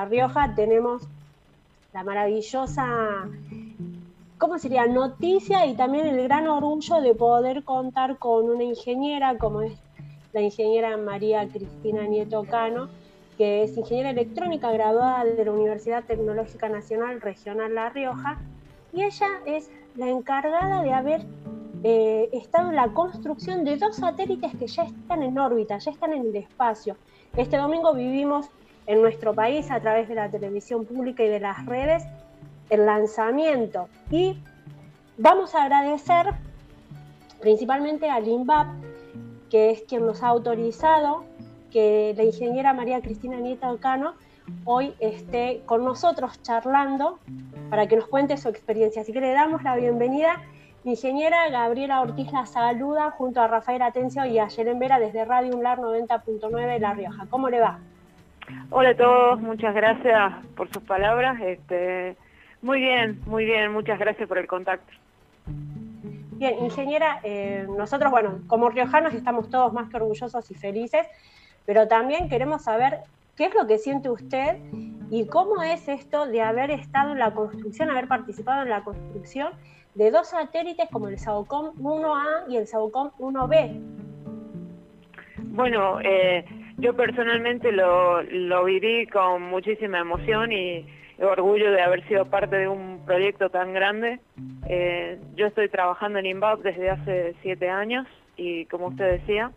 La Rioja tenemos la maravillosa, ¿cómo sería? Noticia y también el gran orgullo de poder contar con una ingeniera como es la ingeniera María Cristina Nieto Cano, que es ingeniera electrónica graduada de la Universidad Tecnológica Nacional Regional La Rioja, y ella es la encargada de haber eh, estado en la construcción de dos satélites que ya están en órbita, ya están en el espacio. Este domingo vivimos en nuestro país a través de la televisión pública y de las redes el lanzamiento y vamos a agradecer principalmente al INVAP, que es quien nos ha autorizado que la ingeniera María Cristina Nieto Cano hoy esté con nosotros charlando para que nos cuente su experiencia. Así que le damos la bienvenida. ingeniera Gabriela Ortiz la saluda junto a Rafael Atencio y a Yeren Vera desde Radio UNLAR 90.9 de La Rioja. ¿Cómo le va? Hola a todos, muchas gracias por sus palabras. Este, muy bien, muy bien, muchas gracias por el contacto. Bien, ingeniera, eh, nosotros, bueno, como riojanos estamos todos más que orgullosos y felices, pero también queremos saber qué es lo que siente usted y cómo es esto de haber estado en la construcción, haber participado en la construcción de dos satélites como el SAOCOM 1A y el SAOCOM 1B. Bueno, eh, yo personalmente lo, viví con muchísima emoción y orgullo de haber sido parte de un proyecto tan grande. Eh, yo estoy trabajando en INVAP desde hace siete años y como usted decía,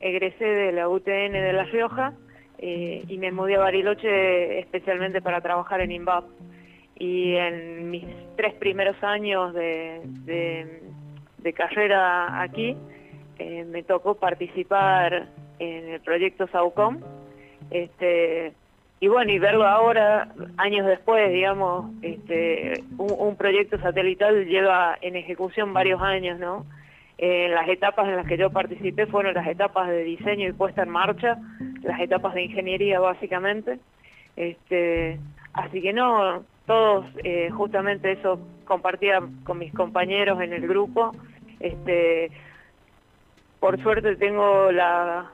egresé de la UTN de La Rioja eh, y me mudé a Bariloche especialmente para trabajar en INVAP. Y en mis tres primeros años de, carrera aquí, eh, me tocó participar en el proyecto SAUCOM. Este, y bueno, y verlo ahora, años después, digamos, este, un, proyecto satelital lleva en ejecución varios años, ¿no? Eh, las etapas en las que yo participé fueron las etapas de diseño y puesta en marcha, las etapas de ingeniería básicamente. Este, así que no, todos eh, justamente eso compartía con mis compañeros en el grupo. Este, por suerte tengo la,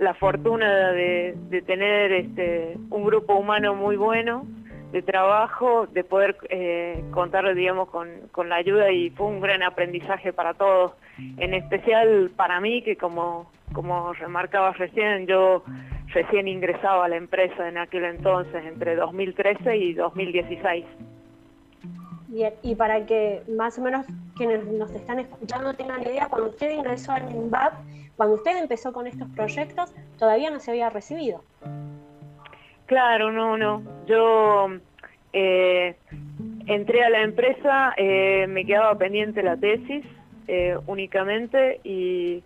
la fortuna de, tener este, un grupo humano muy bueno de trabajo, de poder eh, contar, digamos, con, con, la ayuda y fue un gran aprendizaje para todos, en especial para mí, que como, como remarcabas recién, yo recién ingresaba a la empresa en aquel entonces, entre 2013 y 2016. Bien, y para que más o menos quienes nos están escuchando tengan idea, cuando usted ingresó al INVAP, cuando usted empezó con estos proyectos, todavía no se había recibido. Claro, no, no. Yo eh, entré a la empresa, eh, me quedaba pendiente la tesis eh, únicamente y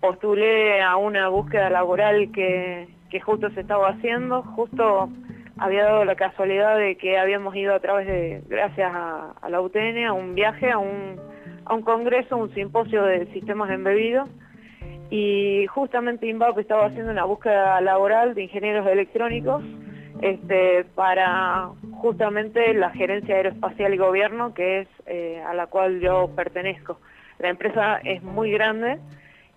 postulé a una búsqueda laboral que, que justo se estaba haciendo, justo había dado la casualidad de que habíamos ido a través de, gracias a, la UTN, a un viaje, a un, a un congreso, un simposio de sistemas embebidos, y justamente INVAP estaba haciendo una búsqueda laboral de ingenieros electrónicos este, para justamente la gerencia aeroespacial y gobierno, que es eh, a la cual yo pertenezco. La empresa es muy grande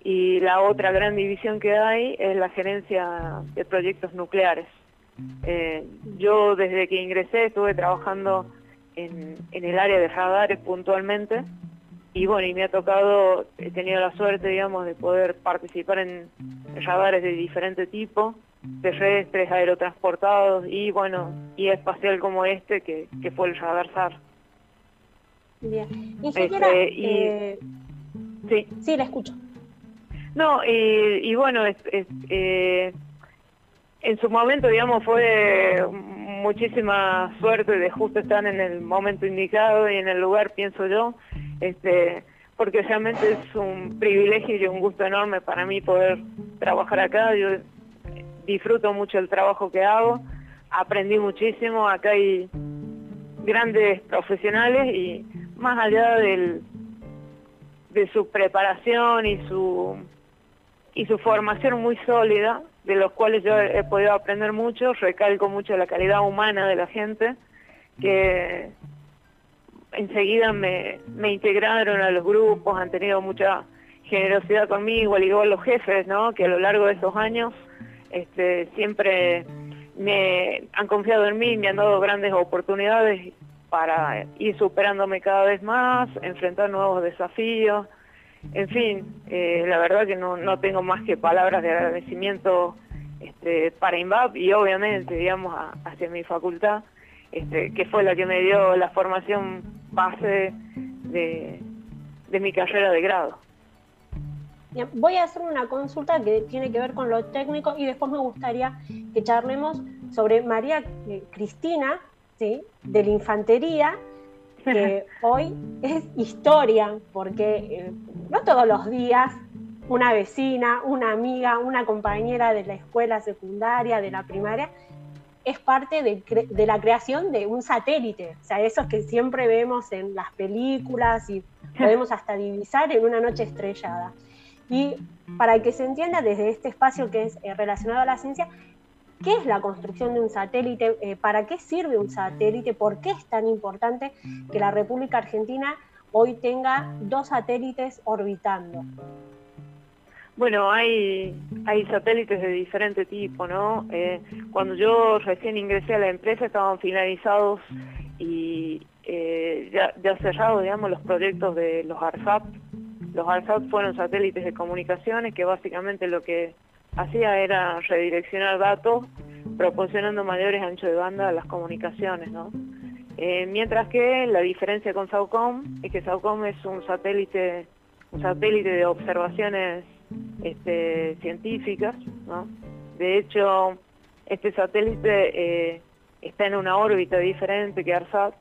y la otra gran división que hay es la gerencia de proyectos nucleares. Eh, yo desde que ingresé estuve trabajando en, el área de radares puntualmente y bueno, y me ha tocado, he tenido la suerte, digamos, de poder participar en radares de diferente tipo, terrestres, aerotransportados y bueno, y espacial como este que, fue el radar SAR. Bien. Este, eh, sí. sí, la escucho. No, y, bueno, es, eh, en su momento, digamos, fue muchísima suerte de justo estar en el momento indicado y en el lugar, pienso yo, este, porque realmente es un privilegio y un gusto enorme para mí poder trabajar acá. Yo disfruto mucho el trabajo que hago, aprendí muchísimo, acá hay grandes profesionales y más allá del, de su preparación y su y su formación muy sólida, de los cuales yo he podido aprender mucho, recalco mucho la calidad humana de la gente, que enseguida me, integraron a los grupos, han tenido mucha generosidad conmigo, al igual los jefes, ¿no? que a lo largo de esos años este, siempre me han confiado en mí, me han dado grandes oportunidades para ir superándome cada vez más, enfrentar nuevos desafíos. En fin, eh, la verdad que no, no, tengo más que palabras de agradecimiento este, para INVAP y obviamente, digamos, hacia mi facultad, este, que fue la que me dio la formación base de, de mi carrera de grado. voy a hacer una consulta que tiene que ver con lo técnico y después me gustaría que charlemos sobre María eh, Cristina, ¿sí? de la infantería, que hoy es historia, porque eh, no todos los días una vecina, una amiga, una compañera de la escuela secundaria, de la primaria, es parte de, la creación de un satélite, o sea, esos que siempre vemos en las películas y podemos hasta divisar en una noche estrellada. Y para que se entienda desde este espacio que es eh, relacionado a la ciencia, ¿qué es la construcción de un satélite? Eh, ¿Para qué sirve un satélite? ¿Por qué es tan importante que la República Argentina hoy tenga dos satélites orbitando? Bueno, hay, satélites de diferente tipo, ¿no? Eh, cuando yo recién ingresé a la empresa estaban finalizados y eh, ya, cerrados, digamos, los proyectos de los ARSAT. Los ARSAT fueron satélites de comunicaciones que básicamente lo que hacía era redireccionar datos proporcionando mayores anchos de banda a las comunicaciones, ¿no? Eh, mientras que la diferencia con SAUCOM es que SAUCOM es un satélite, un satélite de observaciones este, científicas. De hecho, este satélite eh, está en una órbita diferente que ARSAT,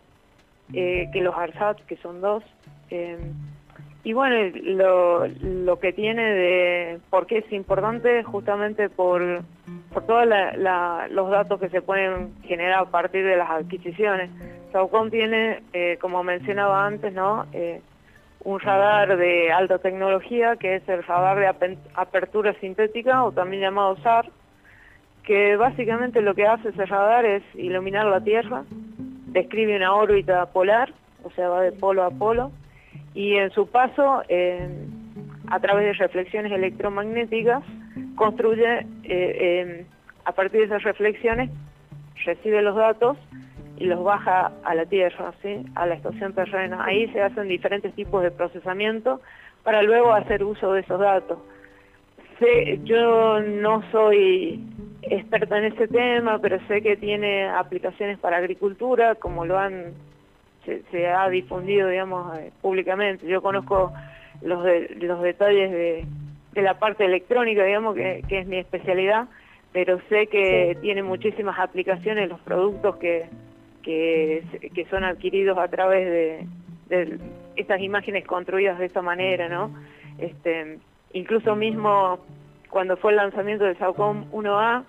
eh, que los ARSAT, que son dos. Eh, y bueno, lo, lo, que tiene de por qué es importante justamente por, por todos los datos que se pueden generar a partir de las adquisiciones. Saucom tiene, como mencionaba antes, ¿no? Un radar de alta tecnología que es el radar de apertura sintética o también llamado SAR, que básicamente lo que hace ese radar es iluminar la Tierra, describe una órbita polar, o sea, va de polo a polo, y en su paso, a través de reflexiones electromagnéticas, construye, eh, a partir de esas reflexiones, recibe los datos y los baja a la tierra, ¿sí? a la estación terrena. Ahí se hacen diferentes tipos de procesamiento para luego hacer uso de esos datos. Sé, yo no soy experta en ese tema, pero sé que tiene aplicaciones para agricultura, como lo han se, ha difundido, digamos, eh, públicamente. Yo conozco los, los detalles de, la parte electrónica, digamos, que, es mi especialidad, pero sé que tiene muchísimas aplicaciones los productos que, que, son adquiridos a través de, de, estas imágenes construidas de esta manera, ¿no? Este, incluso mismo cuando fue el lanzamiento del SAUCOM 1A,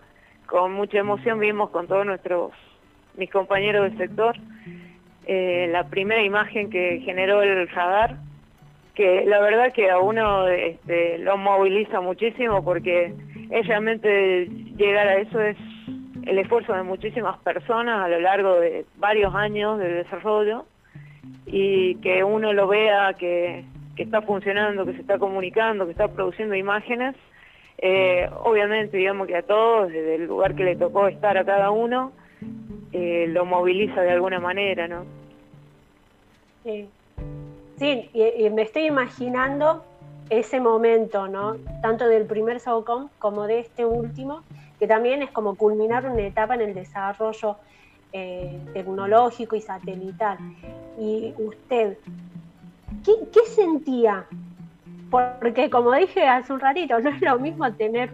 con mucha emoción vimos con todos nuestros, mis compañeros del sector, eh, la primera imagen que generó el radar, que la verdad que a uno este, lo moviliza muchísimo porque es realmente llegar a eso es el esfuerzo de muchísimas personas a lo largo de varios años de desarrollo y que uno lo vea que, está funcionando, que se está comunicando, que está produciendo imágenes, eh, obviamente digamos que a todos, desde el lugar que le tocó estar a cada uno, eh, lo moviliza de alguna manera, ¿no? Sí, sí y, me estoy imaginando ese momento, ¿no? Tanto del primer SAOCOM como de este último, que también es como culminar una etapa en el desarrollo eh, tecnológico y satelital. Y usted, ¿qué, sentía? Porque como dije hace un ratito, no es lo mismo tener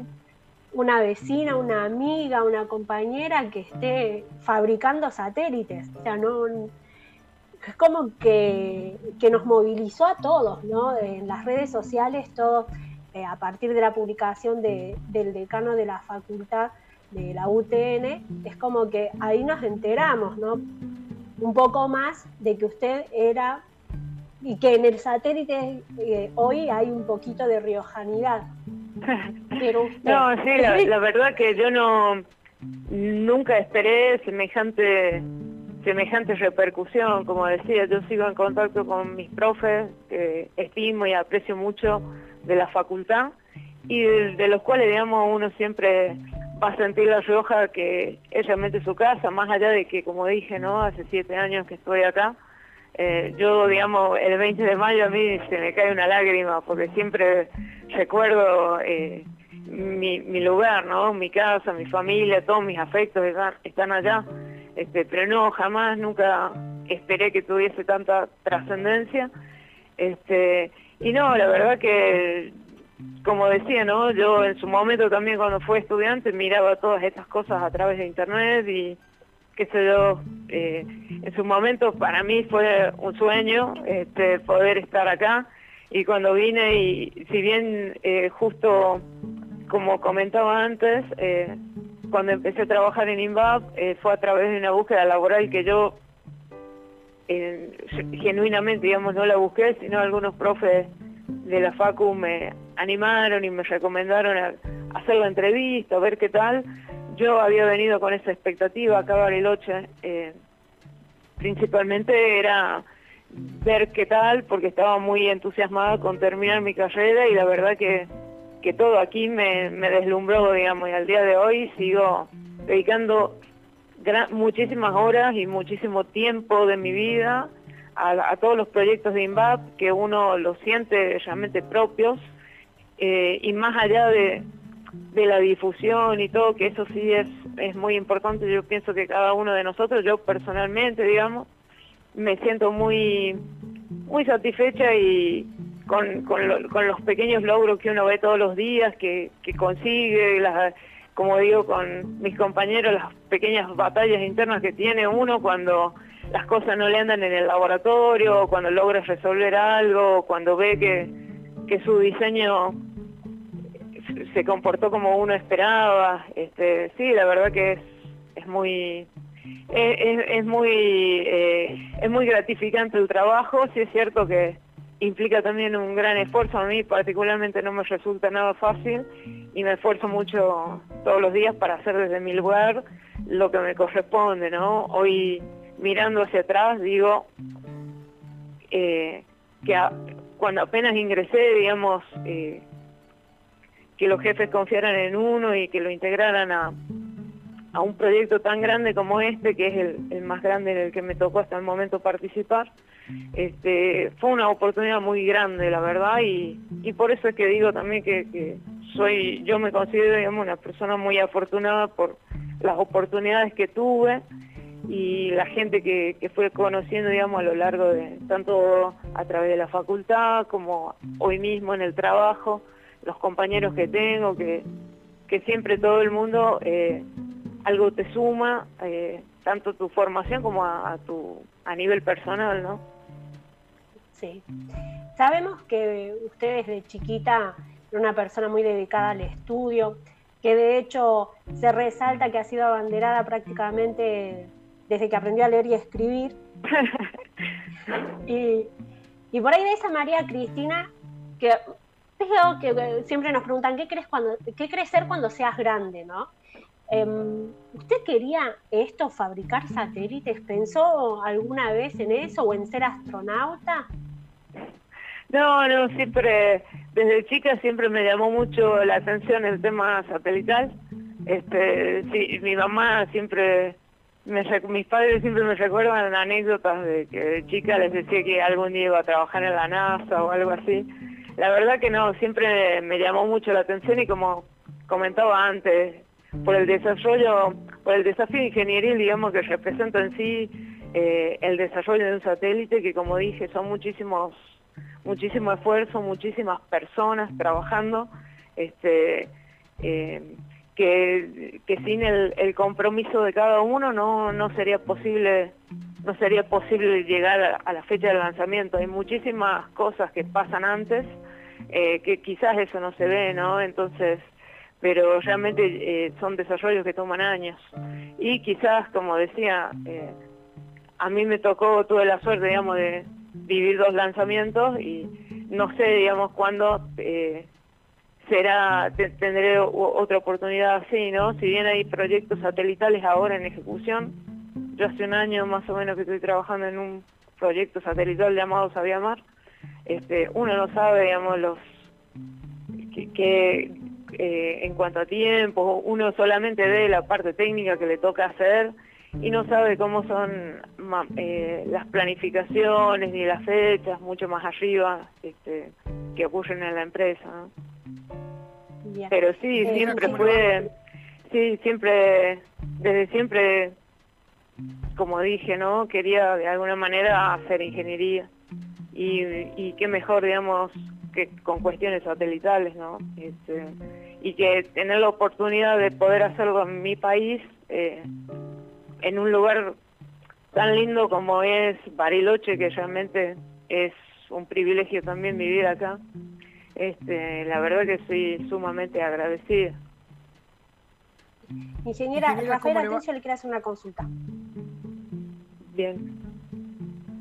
una vecina, una amiga, una compañera que esté fabricando satélites. O sea, no, es como que, que, nos movilizó a todos, ¿no? En las redes sociales, todos eh, a partir de la publicación del decano de la facultad de la UTN, es como que ahí nos enteramos, ¿no? Un poco más de que usted era y que en el satélite eh, hoy hay un poquito de riojanidad. Pero no, sí, la, la, verdad que yo no nunca esperé semejante semejante repercusión, como decía, yo sigo en contacto con mis profes, que estimo y aprecio mucho de la facultad, y de, los cuales, digamos, uno siempre va a sentir La Rioja que es realmente su casa, más allá de que, como dije, ¿no? Hace siete años que estoy acá. Eh, yo, digamos, el 20 de mayo a mí se me cae una lágrima porque siempre recuerdo eh, mi, mi, lugar, ¿no? Mi casa, mi familia, todos mis afectos están, están allá. Este, pero no, jamás, nunca esperé que tuviese tanta trascendencia. Este, y no, la verdad que como decía, ¿no? Yo en su momento también cuando fui estudiante miraba todas estas cosas a través de internet y qué sé yo, eh, en su momento para mí fue un sueño este, poder estar acá y cuando vine y si bien eh, justo como comentaba antes, eh, cuando empecé a trabajar en INVAP fue a través de una búsqueda laboral que yo genuinamente, digamos, no la busqué, sino algunos profes de la FACU me animaron y me recomendaron hacer la entrevista, ver qué tal. Yo había venido con esa expectativa acá a Bariloche, eh, principalmente era ver qué tal, porque estaba muy entusiasmada con terminar mi carrera y la verdad que, que todo aquí me, me deslumbró, digamos, y al día de hoy sigo dedicando muchísimas horas y muchísimo tiempo de mi vida a, todos los proyectos de INVAP que uno los siente realmente propios eh, y más allá de, la difusión y todo, que eso sí es, es muy importante, yo pienso que cada uno de nosotros, yo personalmente, digamos, me siento muy, muy satisfecha y con, con, los pequeños logros que uno ve todos los días, que, que consigue, las, como digo con mis compañeros, las pequeñas batallas internas que tiene uno cuando las cosas no le andan en el laboratorio, cuando logra resolver algo, cuando ve que, que su diseño se comportó como uno esperaba. Este, sí, la verdad que es, es muy es, muy eh, es muy gratificante el trabajo, sí es cierto que implica también un gran esfuerzo, a mí particularmente no me resulta nada fácil y me esfuerzo mucho todos los días para hacer desde mi lugar lo que me corresponde, ¿no? Hoy mirando hacia atrás, digo eh, que cuando apenas ingresé, digamos, eh, que los jefes confiaran en uno y que lo integraran a, a un proyecto tan grande como este, que es el, más grande en el que me tocó hasta el momento participar, este, fue una oportunidad muy grande, la verdad, y, y por eso es que digo también que, soy, yo me considero, digamos, una persona muy afortunada por las oportunidades que tuve y la gente que, que, fue conociendo, digamos, a lo largo de, tanto a través de la facultad como hoy mismo en el trabajo, los compañeros que tengo, que, que siempre todo el mundo eh, algo te suma, eh, tanto tu formación como a, tu, a nivel personal, ¿no? Sí. Sabemos que usted desde chiquita era una persona muy dedicada al estudio, que de hecho se resalta que ha sido abanderada prácticamente desde que aprendió a leer y a escribir. y, por ahí de esa María Cristina, que veo que siempre nos preguntan, ¿qué crees, cuando, qué crees ser cuando seas grande? ¿no? Em, ¿Usted quería esto, fabricar satélites? ¿Pensó alguna vez en eso o en ser astronauta? No, no, siempre, desde chica siempre me llamó mucho la atención el tema satelital. Este, sí, mi mamá siempre mis padres siempre me recuerdan anécdotas de que de chica les decía que algún día iba a trabajar en la NASA o algo así. La verdad que no, siempre me llamó mucho la atención y como comentaba antes, por el desarrollo, por el desafío ingenieril, digamos, que representa en sí eh, el desarrollo de un satélite, que como dije, son muchísimos, muchísimo esfuerzo, muchísimas personas trabajando, este, eh, que, sin el, el, compromiso de cada uno no, no sería posible no sería posible llegar a, la fecha del lanzamiento. Hay muchísimas cosas que pasan antes, eh, que quizás eso no se ve, ¿no? Entonces, pero realmente eh, son desarrollos que toman años. Y quizás, como decía, eh, a mí me tocó, tuve la suerte, digamos, de vivir dos lanzamientos y no sé, digamos, cuándo será tendré otra oportunidad así, ¿no? Si bien hay proyectos satelitales ahora en ejecución, yo hace un año más o menos que estoy trabajando en un proyecto satelital llamado Sabiamar, este, uno no sabe, digamos, los que, eh, en cuanto a tiempo, uno solamente ve la parte técnica que le toca hacer y no sabe cómo son eh, las planificaciones ni las fechas, mucho más arriba este, que ocurren en la empresa. Pero sí, eh, siempre fue, sí, siempre, desde siempre, como dije, ¿no? Quería de alguna manera hacer ingeniería. Y, y qué mejor, digamos, que con cuestiones satelitales, ¿no? Este, y que tener la oportunidad de poder hacerlo en mi país, eh, en un lugar tan lindo como es Bariloche, que realmente es un privilegio también vivir acá, este, la verdad que estoy sumamente agradecida. Ingeniera, Rafael Atencio le quiere hacer una consulta. Bien.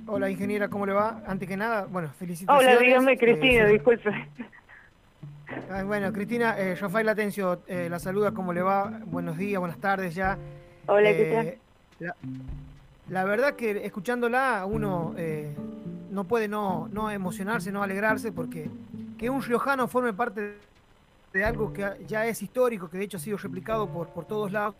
Hola, ingeniera, ¿cómo le va? Antes que nada, bueno, felicitaciones. Hola, dígame, Cristina, eh, disculpe. bueno, Cristina, eh, Rafael Atencio eh, la saluda, ¿cómo le va? Buenos días, buenas tardes ya. Hola, ¿qué tal? La, verdad que escuchándola uno no puede no, no emocionarse, no alegrarse, porque que un riojano forme parte de algo que ya es histórico, que de hecho ha sido replicado por, por todos lados,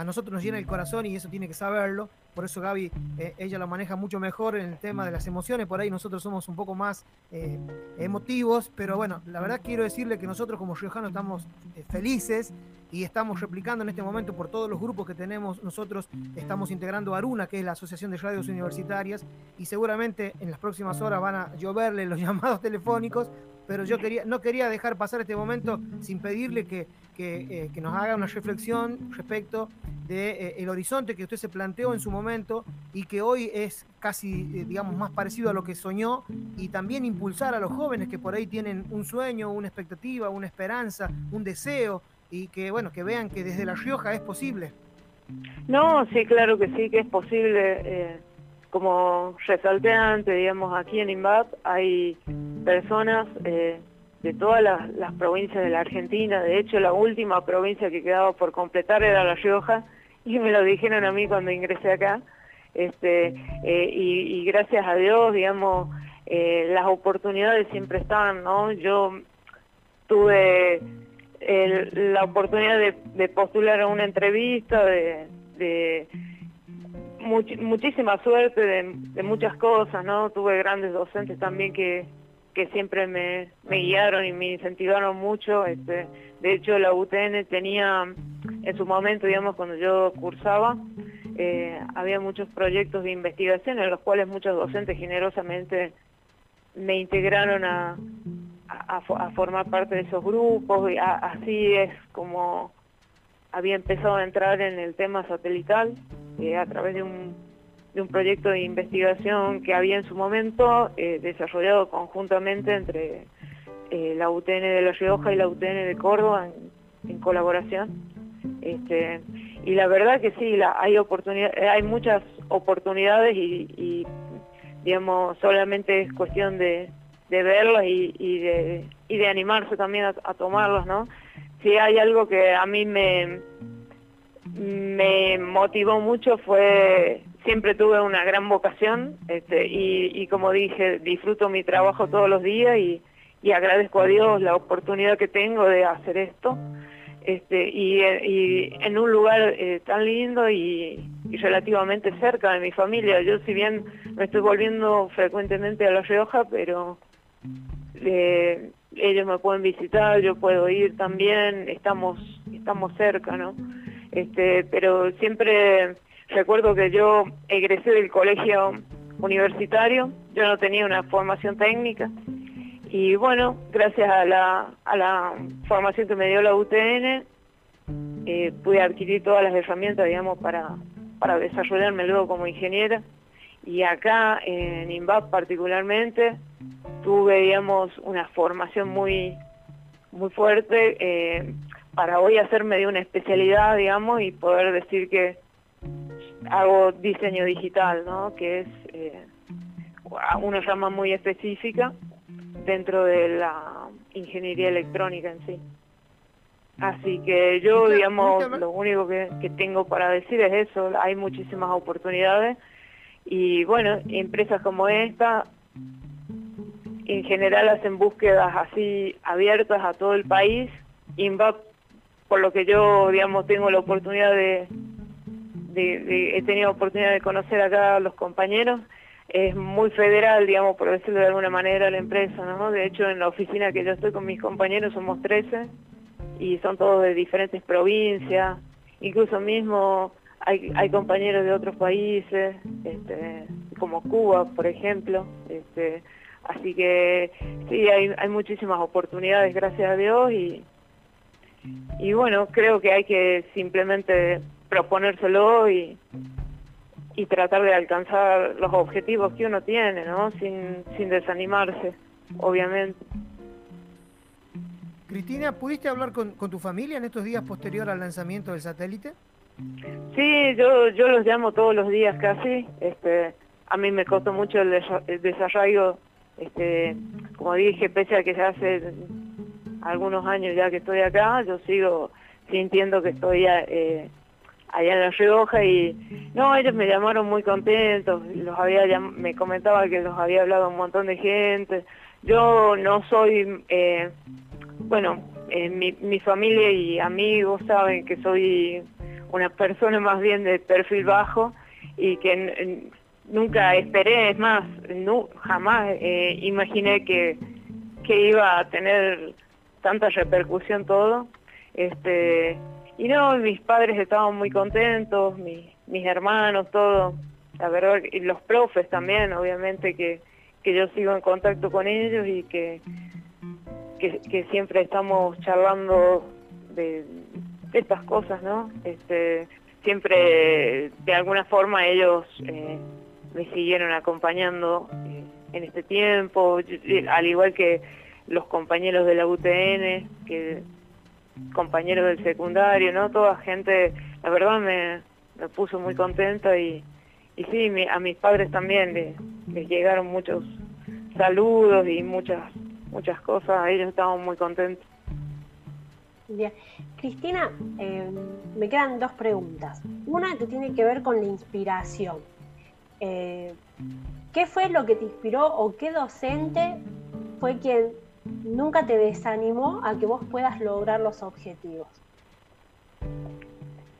a nosotros nos llena el corazón y eso tiene que saberlo. Por eso Gaby, eh, ella lo maneja mucho mejor en el tema de las emociones, por ahí nosotros somos un poco más eh, emotivos, pero bueno, la verdad quiero decirle que nosotros como riojanos estamos eh, felices y estamos replicando en este momento por todos los grupos que tenemos, nosotros estamos integrando Aruna, que es la Asociación de Radios Universitarias, y seguramente en las próximas horas van a lloverle los llamados telefónicos pero yo quería, no quería dejar pasar este momento sin pedirle que, que, eh, nos haga una reflexión respecto del de, eh, horizonte que usted se planteó en su momento y que hoy es casi, eh, digamos, más parecido a lo que soñó y también impulsar a los jóvenes que por ahí tienen un sueño, una expectativa, una esperanza, un deseo y que, bueno, que vean que desde La Rioja es posible. No, sí, claro que sí, que es posible como resalté antes, digamos, aquí en INVAP hay personas eh, de todas las, provincias de la Argentina, de hecho la última provincia que quedaba por completar era La Rioja, y me lo dijeron a mí cuando ingresé acá, este, eh, y, gracias a Dios, digamos, eh, las oportunidades siempre están, ¿no? Yo tuve la oportunidad de, postular a una entrevista, de muchísima suerte de, muchas cosas, ¿no? Tuve grandes docentes también que, que siempre me, me guiaron y me incentivaron mucho. Este, de hecho, la UTN tenía, en su momento, digamos, cuando yo cursaba, eh, había muchos proyectos de investigación en los cuales muchos docentes generosamente me integraron a, a, formar parte de esos grupos y así es como había empezado a entrar en el tema satelital eh, a través de un, de un proyecto de investigación que había en su momento eh, desarrollado conjuntamente entre eh, la UTN de La Rioja y la UTN de Córdoba en, colaboración. Este, y la verdad que sí, la, hay, oportunidad, hay muchas oportunidades y, digamos, solamente es cuestión de, de verlas y, y, de, y de animarse también a, a tomarlas, ¿no? Si hay algo que a mí me, me motivó mucho fue, siempre tuve una gran vocación este, y, como dije, disfruto mi trabajo todos los días y, agradezco a Dios la oportunidad que tengo de hacer esto. Este, y, en un lugar eh, tan lindo y, relativamente cerca de mi familia. Yo si bien me estoy volviendo frecuentemente a La Rioja, pero eh, ellos me pueden visitar, yo puedo ir también, estamos, estamos cerca, ¿no? Este, pero siempre recuerdo que yo egresé del colegio universitario, yo no tenía una formación técnica y bueno, gracias a la, a la formación que me dio la UTN, eh, pude adquirir todas las herramientas, digamos, para, para desarrollarme luego como ingeniera. Y acá, en INVAP particularmente, tuve, digamos, una formación muy, muy fuerte. Eh, para hoy hacerme de una especialidad, digamos, y poder decir que hago diseño digital, ¿no? Que es eh, una rama muy específica dentro de la ingeniería electrónica en sí. Así que yo, digamos, lo único que, que tengo para decir es eso, hay muchísimas oportunidades y bueno, empresas como esta en general hacen búsquedas así abiertas a todo el país INVAP, por lo que yo, digamos, tengo la oportunidad de, de, he tenido oportunidad de conocer acá a los compañeros, es muy federal, digamos, por decirlo de alguna manera, la empresa, ¿no? De hecho, en la oficina que yo estoy con mis compañeros somos 13 y son todos de diferentes provincias, incluso mismo hay, compañeros de otros países, este, como Cuba, por ejemplo, este, así que sí, hay, muchísimas oportunidades, gracias a Dios, y bueno, creo que hay que simplemente proponérselo y, y tratar de alcanzar los objetivos que uno tiene, ¿no? Sin, sin desanimarse, obviamente. Cristina, ¿pudiste hablar con, con, tu familia en estos días posterior al lanzamiento del satélite? Sí, yo, yo los llamo todos los días casi. Este, a mí me costó mucho el, desarrollo, este, como dije, pese a que ya hace algunos años ya que estoy acá, yo sigo sintiendo que estoy eh, allá en La Rioja y no, ellos me llamaron muy contentos, los había me comentaba que los había hablado un montón de gente. Yo no soy, eh, bueno, eh, mi, mi familia y amigos saben que soy una persona más bien de perfil bajo y que nunca esperé, es más, no, jamás eh, imaginé que, que iba a tener tanta repercusión todo. Este, y no, mis padres estaban muy contentos, mis hermanos, todo. La verdad, y los profes también, obviamente, que, que yo sigo en contacto con ellos y que, que, siempre estamos charlando de, estas cosas, ¿no? Este, siempre, de alguna forma, ellos eh, me siguieron acompañando eh, en este tiempo, al igual que los compañeros de la UTN, que compañeros del secundario, ¿no? Toda gente, la verdad me, me puso muy contenta y, y sí, a mis padres también les, llegaron muchos saludos y muchas muchas cosas, ellos estaban muy contentos. Bien. Cristina, eh, me quedan dos preguntas. Una que tiene que ver con la inspiración. Eh, ¿Qué fue lo que te inspiró o qué docente fue quien nunca te desanimó a que vos puedas lograr los objetivos?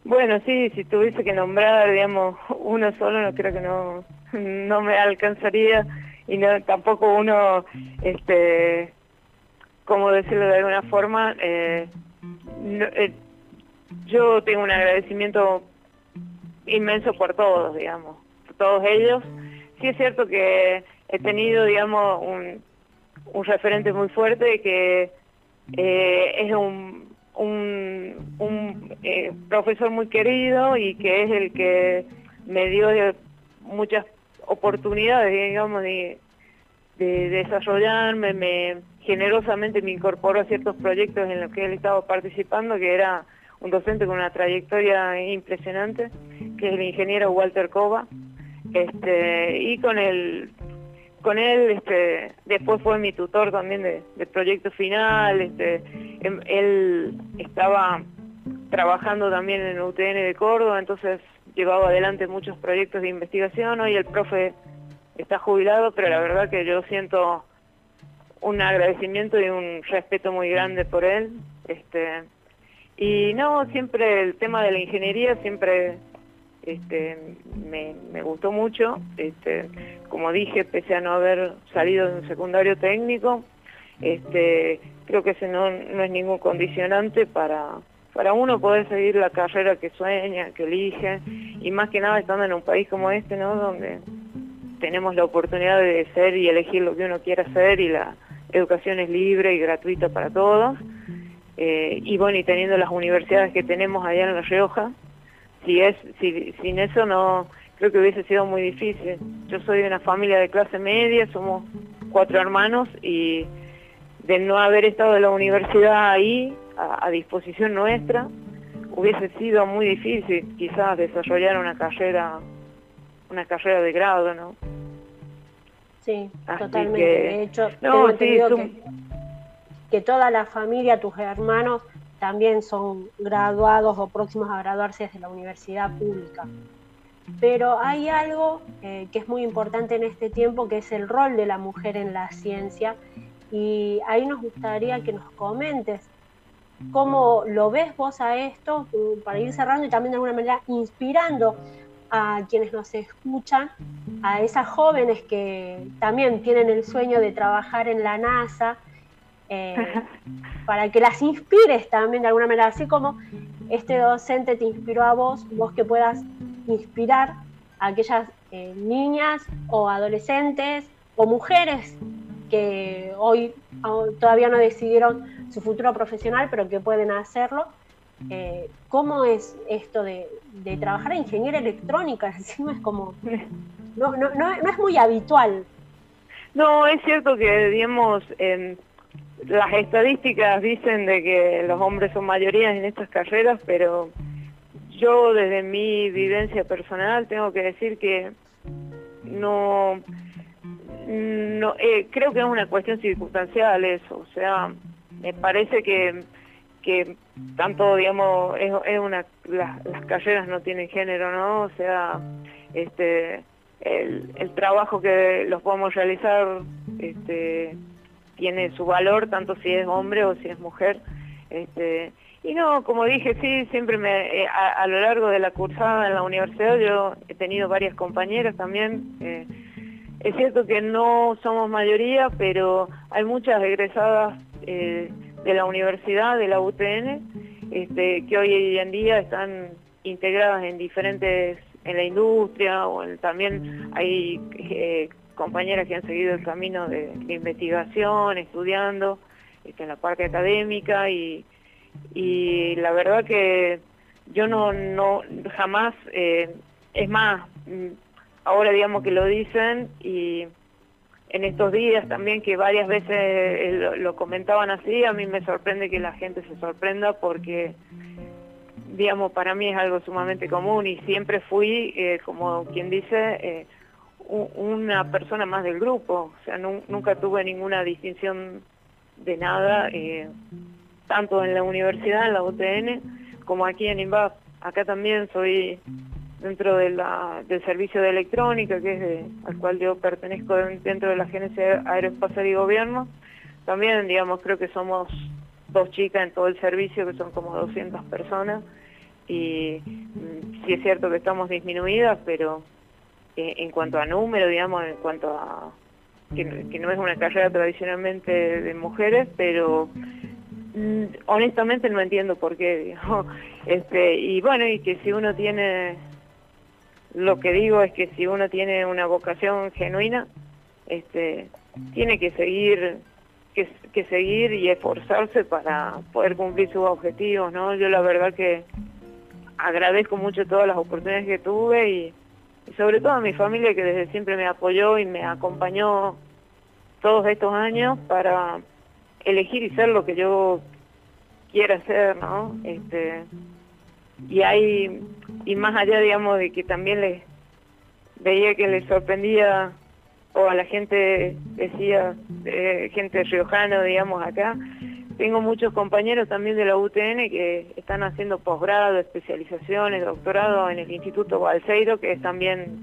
Bueno, sí, si tuviese que nombrar, digamos, uno solo, no creo que no, no me alcanzaría y no tampoco uno, este, como decirlo de alguna forma, eh, eh, yo tengo un agradecimiento inmenso por todos, digamos, por todos ellos. Sí es cierto que he tenido, digamos, un, un referente muy fuerte que eh, es un, un, eh, profesor muy querido y que es el que me dio muchas oportunidades, digamos, de, de desarrollarme, me generosamente me incorporó a ciertos proyectos en los que él estaba participando, que era un docente con una trayectoria impresionante, que es el ingeniero Walter Cova, este, y con el con él, este, después fue mi tutor también de, proyecto final, este, em, él estaba trabajando también en UTN de Córdoba, entonces llevaba adelante muchos proyectos de investigación, hoy el profe está jubilado, pero la verdad que yo siento un agradecimiento y un respeto muy grande por él, este, y no, siempre el tema de la ingeniería siempre este, me, gustó mucho, este, como dije, pese a no haber salido de un secundario técnico, este, creo que ese no, no es ningún condicionante para, para uno poder seguir la carrera que sueña, que elige, y más que nada estando en un país como este, ¿no? Donde tenemos la oportunidad de ser y elegir lo que uno quiera hacer y la educación es libre y gratuita para todos. Eh, y bueno, y teniendo las universidades que tenemos allá en La Rioja, si es, si, sin eso no, creo que hubiese sido muy difícil. Yo soy de una familia de clase media, somos cuatro hermanos y de no haber estado en la universidad ahí, a, disposición nuestra, hubiese sido muy difícil quizás desarrollar una carrera, una carrera de grado, ¿no? Sí, totalmente. de hecho, no, que, que toda la familia, tus hermanos, también son graduados o próximos a graduarse desde la universidad pública. Pero hay algo eh, que es muy importante en este tiempo, que es el rol de la mujer en la ciencia, y ahí nos gustaría que nos comentes ¿Cómo lo ves vos a esto? Para ir cerrando y también de alguna manera inspirando a quienes nos escuchan, a esas jóvenes que también tienen el sueño de trabajar en la NASA, eh, para que las inspires también de alguna manera, así como este docente te inspiró a vos, vos que puedas inspirar a aquellas eh, niñas o adolescentes o mujeres que hoy todavía no decidieron su futuro profesional, pero que pueden hacerlo. Eh, ¿Cómo es esto de, trabajar en ingeniería electrónica? Encima es como, no, no, no, es muy habitual. No, es cierto que, digamos, las estadísticas dicen de que los hombres son mayoría en estas carreras, pero yo desde mi vivencia personal tengo que decir que no, no eh, creo que es una cuestión circunstancial eso, o sea, me parece que, que tanto, digamos, es, una, las carreras no tienen género, ¿no? O sea, este, el, el trabajo que los podemos realizar, este, tiene su valor, tanto si es hombre o si es mujer, este, y no, como dije, sí, siempre me, eh, a, lo largo de la cursada en la universidad yo he tenido varias compañeras también. Eh, es cierto que no somos mayoría, pero hay muchas egresadas eh, de la universidad, de la UTN, este, que hoy en día están integradas en diferentes, en la industria, o también hay compañeras que han seguido el camino de, investigación, estudiando este, en la parte académica y la verdad que yo no, no jamás, eh, es más, mm, ahora digamos que lo dicen y en estos días también que varias veces eh, lo, comentaban así, a mí me sorprende que la gente se sorprenda porque, digamos, para mí es algo sumamente común y siempre fui, eh, como quien dice, una persona más del grupo, o sea, nunca tuve ninguna distinción de nada tanto en la universidad, en la UTN, como aquí en INVAP. Acá también soy dentro de la, del servicio de electrónica, que es al cual yo pertenezco dentro de la Agencia Aeroespacial y Gobierno. También, digamos, creo que somos dos chicas en todo el servicio, que son como 200 personas, y mm, sí es cierto que estamos disminuidas, pero eh, en cuanto a número, digamos, en cuanto a... Que, que no es una carrera tradicionalmente de mujeres, pero Mm, honestamente no entiendo por qué, Este, y bueno, y que si uno tiene, lo que digo es que si uno tiene una vocación genuina, este, tiene que seguir, que, que seguir y esforzarse para poder cumplir sus objetivos, ¿no? Yo la verdad que agradezco mucho todas las oportunidades que tuve y, y sobre todo a mi familia que desde siempre me apoyó y me acompañó todos estos años para elegir y ser lo que yo quiera ser, ¿no? Este, y hay, y más allá, digamos, de que también les veía que les sorprendía, o a la gente decía, gente riojana, digamos, acá, tengo muchos compañeros también de la UTN que están haciendo posgrado, especializaciones, doctorado en el Instituto Balseiro, que es también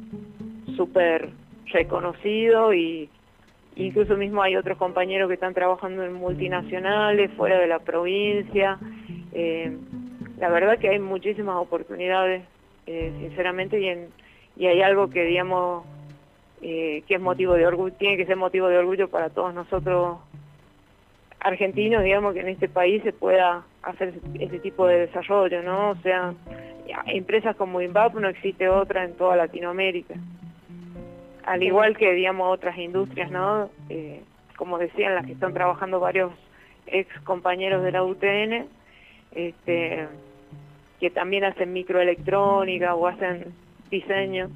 súper reconocido y Incluso mismo hay otros compañeros que están trabajando en multinacionales, fuera de la provincia. Eh, la verdad que hay muchísimas oportunidades, eh, sinceramente, y, hay algo que, digamos, eh, que es motivo de orgullo, tiene que ser motivo de orgullo para todos nosotros argentinos, digamos, que en este país se pueda hacer ese tipo de desarrollo, ¿no? O sea, empresas como INVAP no existe otra en toda Latinoamérica al igual que, digamos, otras industrias, ¿no? Eh, como decían, las que están trabajando varios ex compañeros de la UTN, este, que también hacen microelectrónica o hacen diseño,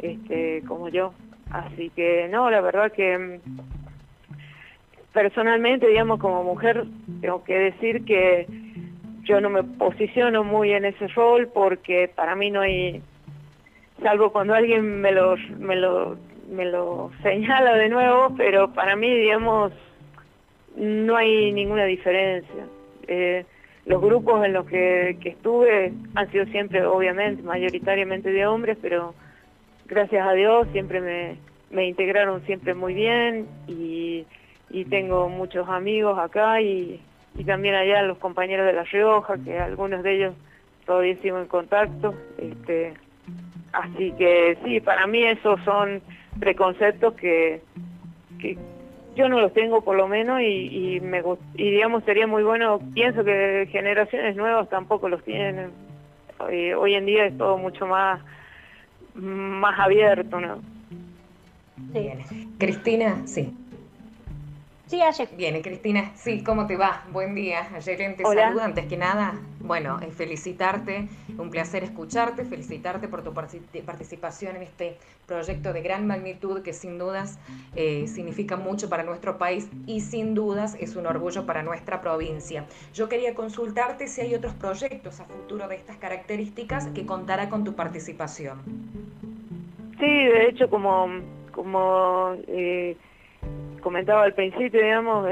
este, como yo. Así que, no, la verdad que mm, personalmente, digamos, como mujer, tengo que decir que yo no me posiciono muy en ese rol porque para mí no hay salvo cuando alguien me lo, me lo, me lo señala de nuevo, pero para mí, digamos, no hay ninguna diferencia. Eh, los grupos en los que, estuve han sido siempre, obviamente, mayoritariamente de hombres, pero gracias a Dios siempre me, me integraron siempre muy bien y, y tengo muchos amigos acá y, y también allá los compañeros de La Rioja, que algunos de ellos todavía sigo en contacto. Este, así que sí, para mí esos son preconceptos que, que yo no los tengo por lo menos y, me y digamos sería muy bueno, pienso que generaciones nuevas tampoco los tienen. Hoy, hoy en día es todo mucho más, más abierto, ¿no? Cristina, sí. Sí, ayer. Bien, Cristina, sí, ¿cómo te va? Buen día. Ayer te saludo. Antes que nada, bueno, eh, felicitarte, un placer escucharte, felicitarte por tu participación en este proyecto de gran magnitud que sin dudas eh, significa mucho para nuestro país y sin dudas es un orgullo para nuestra provincia. Yo quería consultarte si hay otros proyectos a futuro de estas características que contará con tu participación. Sí, de hecho, como, como eh, comentaba al principio, digamos,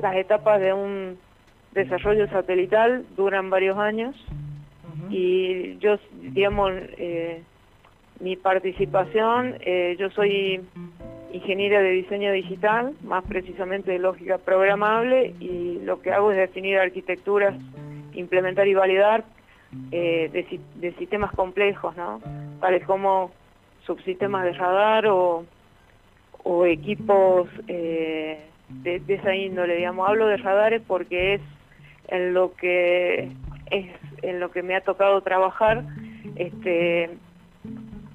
las etapas de un desarrollo satelital duran varios años y yo, digamos, eh, mi participación, eh, yo soy ingeniera de diseño digital, más precisamente de lógica programable y lo que hago es definir arquitecturas, implementar y validar eh, de, de, sistemas complejos, ¿no? tales como subsistemas de radar o o equipos eh, de, esa índole, digamos, hablo de radares porque es en lo que es en lo que me ha tocado trabajar, este,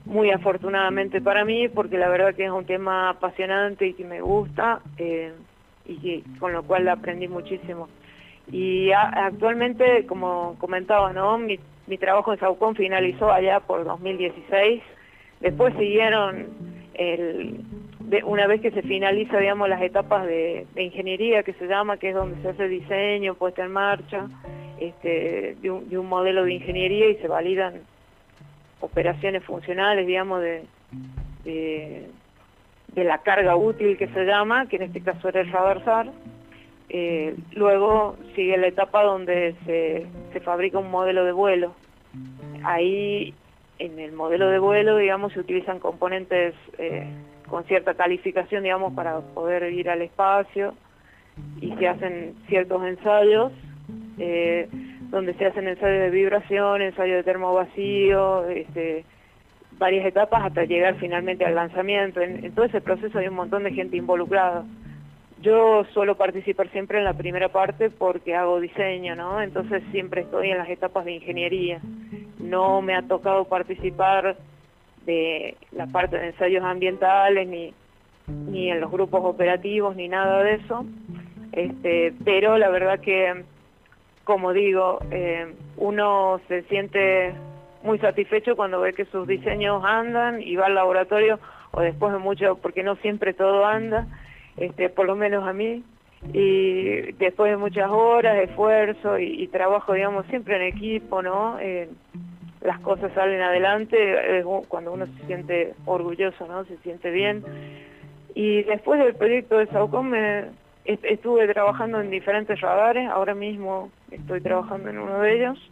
muy afortunadamente para mí, porque la verdad que es un tema apasionante y que me gusta, eh, y con lo cual aprendí muchísimo. Y actualmente, como comentaba, ¿no? Mi, mi trabajo en Saucón finalizó allá por 2016, después siguieron el, una vez que se finaliza, digamos, las etapas de, ingeniería, que se llama, que es donde se hace diseño, puesta en marcha, este, de, un, modelo de ingeniería y se validan operaciones funcionales, digamos, de, la carga útil que se llama, que en este caso era el radar eh, luego sigue la etapa donde se, se fabrica un modelo de vuelo. Ahí, en el modelo de vuelo, digamos, se utilizan componentes... Eh, con cierta calificación, digamos, para poder ir al espacio y se hacen ciertos ensayos, eh, donde se hacen ensayos de vibración, ensayos de termovacío, este, varias etapas hasta llegar finalmente al lanzamiento. En, todo ese proceso hay un montón de gente involucrada. Yo suelo participar siempre en la primera parte porque hago diseño, ¿no? Entonces siempre estoy en las etapas de ingeniería. No me ha tocado participar de la parte de ensayos ambientales, ni, ni en los grupos operativos, ni nada de eso. Este, pero la verdad que, como digo, eh, uno se siente muy satisfecho cuando ve que sus diseños andan y va al laboratorio, o después de mucho, porque no siempre todo anda, este, por lo menos a mí, y después de muchas horas, esfuerzo y, trabajo, digamos, siempre en equipo, ¿no? Eh, las cosas salen adelante, cuando uno se siente orgulloso, ¿no? Se siente bien. Y después del proyecto de Saucom me, estuve trabajando en diferentes radares, ahora mismo estoy trabajando en uno de ellos.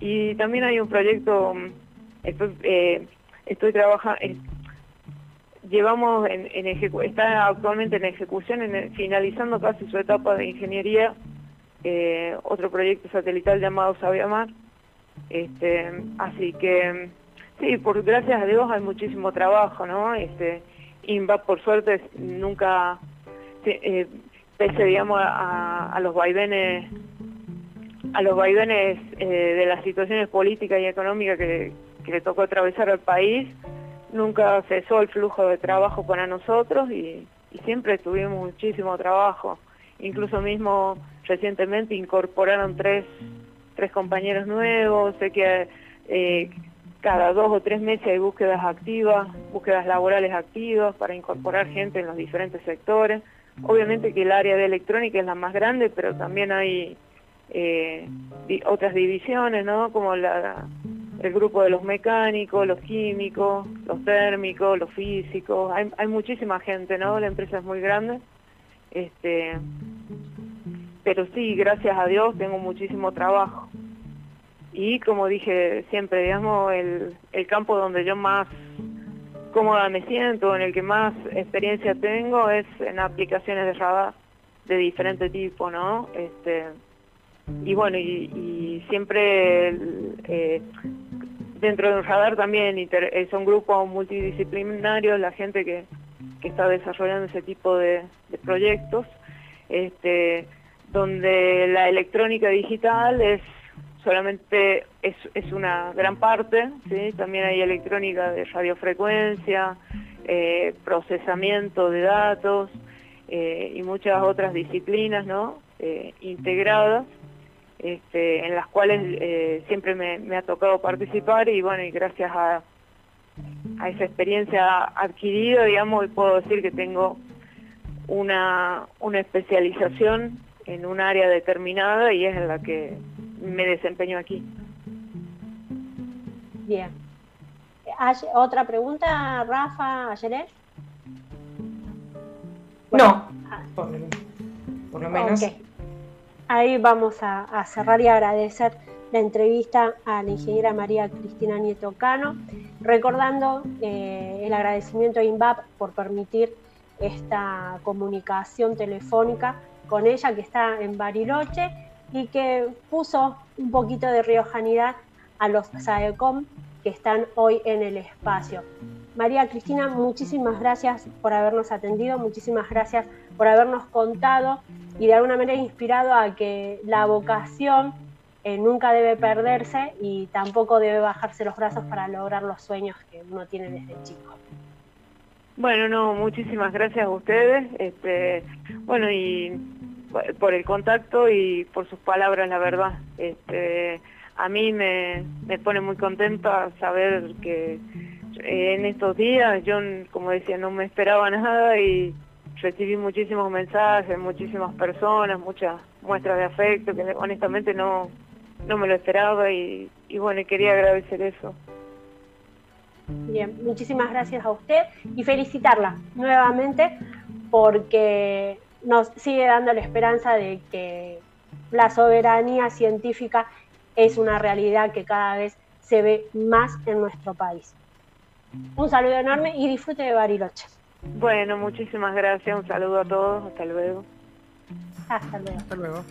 Y también hay un proyecto, estoy, eh, estoy trabajando, llevamos en, está actualmente en ejecución, finalizando casi su etapa de ingeniería, eh, otro proyecto satelital llamado Sabiamar, este, así que sí, por gracias a Dios hay muchísimo trabajo, ¿no? Este, INVA por suerte nunca, eh, pese a, los vaivenes a los vaivenes eh, de las situaciones políticas y económicas que, le tocó atravesar al país, nunca cesó el flujo de trabajo para nosotros y siempre tuvimos muchísimo trabajo. Incluso mismo recientemente incorporaron tres tres compañeros nuevos, sé que eh, cada dos o tres meses hay búsquedas activas, búsquedas laborales activas para incorporar gente en los diferentes sectores. Obviamente que el área de electrónica es la más grande, pero también hay eh, otras divisiones, ¿no? Como el grupo de los mecánicos, los químicos, los térmicos, los físicos. Hay, hay muchísima gente, ¿no? La empresa es muy grande. Este, pero sí, gracias a Dios tengo muchísimo trabajo. Y como dije siempre, digamos, el, el campo donde yo más cómoda me siento, en el que más experiencia tengo, es en aplicaciones de radar. de diferente tipo, ¿no? Este, y bueno, y, siempre eh, dentro de un radar también eh, son grupos multidisciplinarios, la gente que, que está desarrollando ese tipo de, proyectos, este, donde la electrónica digital es solamente es, una gran parte, también hay electrónica de radiofrecuencia, eh, procesamiento de datos eh, y muchas otras disciplinas ¿no? integradas este, en las cuales eh, siempre me, ha tocado participar y bueno, y gracias a, a esa experiencia adquirida, digamos, puedo decir que tengo una, una especialización en un área determinada y es en la que me desempeño aquí. Bien. ¿Otra pregunta, Rafa, ayer? no, ah. por, lo menos ahí vamos a, cerrar y agradecer la entrevista a la ingeniera María Cristina Nieto Cano, recordando eh, el agradecimiento a INVAP por permitir esta comunicación telefónica con ella que está en Bariloche y que puso un poquito de riojanidad a los SAECOM que están hoy en el espacio. María Cristina, muchísimas gracias por habernos atendido, muchísimas gracias por habernos contado y de alguna manera inspirado a que la vocación eh, nunca debe perderse y tampoco debe bajarse los brazos para lograr los sueños que uno tiene desde chico. Bueno, no, muchísimas gracias a ustedes, este, bueno, y por el contacto y por sus palabras, la verdad. Este, a mí me, me pone muy contenta saber que en estos días yo, como decía, no me esperaba nada y recibí muchísimos mensajes, muchísimas personas, muchas muestras de afecto que honestamente no, no me lo esperaba y, y bueno, quería agradecer eso. Bien, muchísimas gracias a usted y felicitarla nuevamente porque nos sigue dando la esperanza de que la soberanía científica es una realidad que cada vez se ve más en nuestro país. Un saludo enorme y disfrute de Bariloche. Bueno, muchísimas gracias, un saludo a todos, hasta luego. Hasta luego. Hasta luego.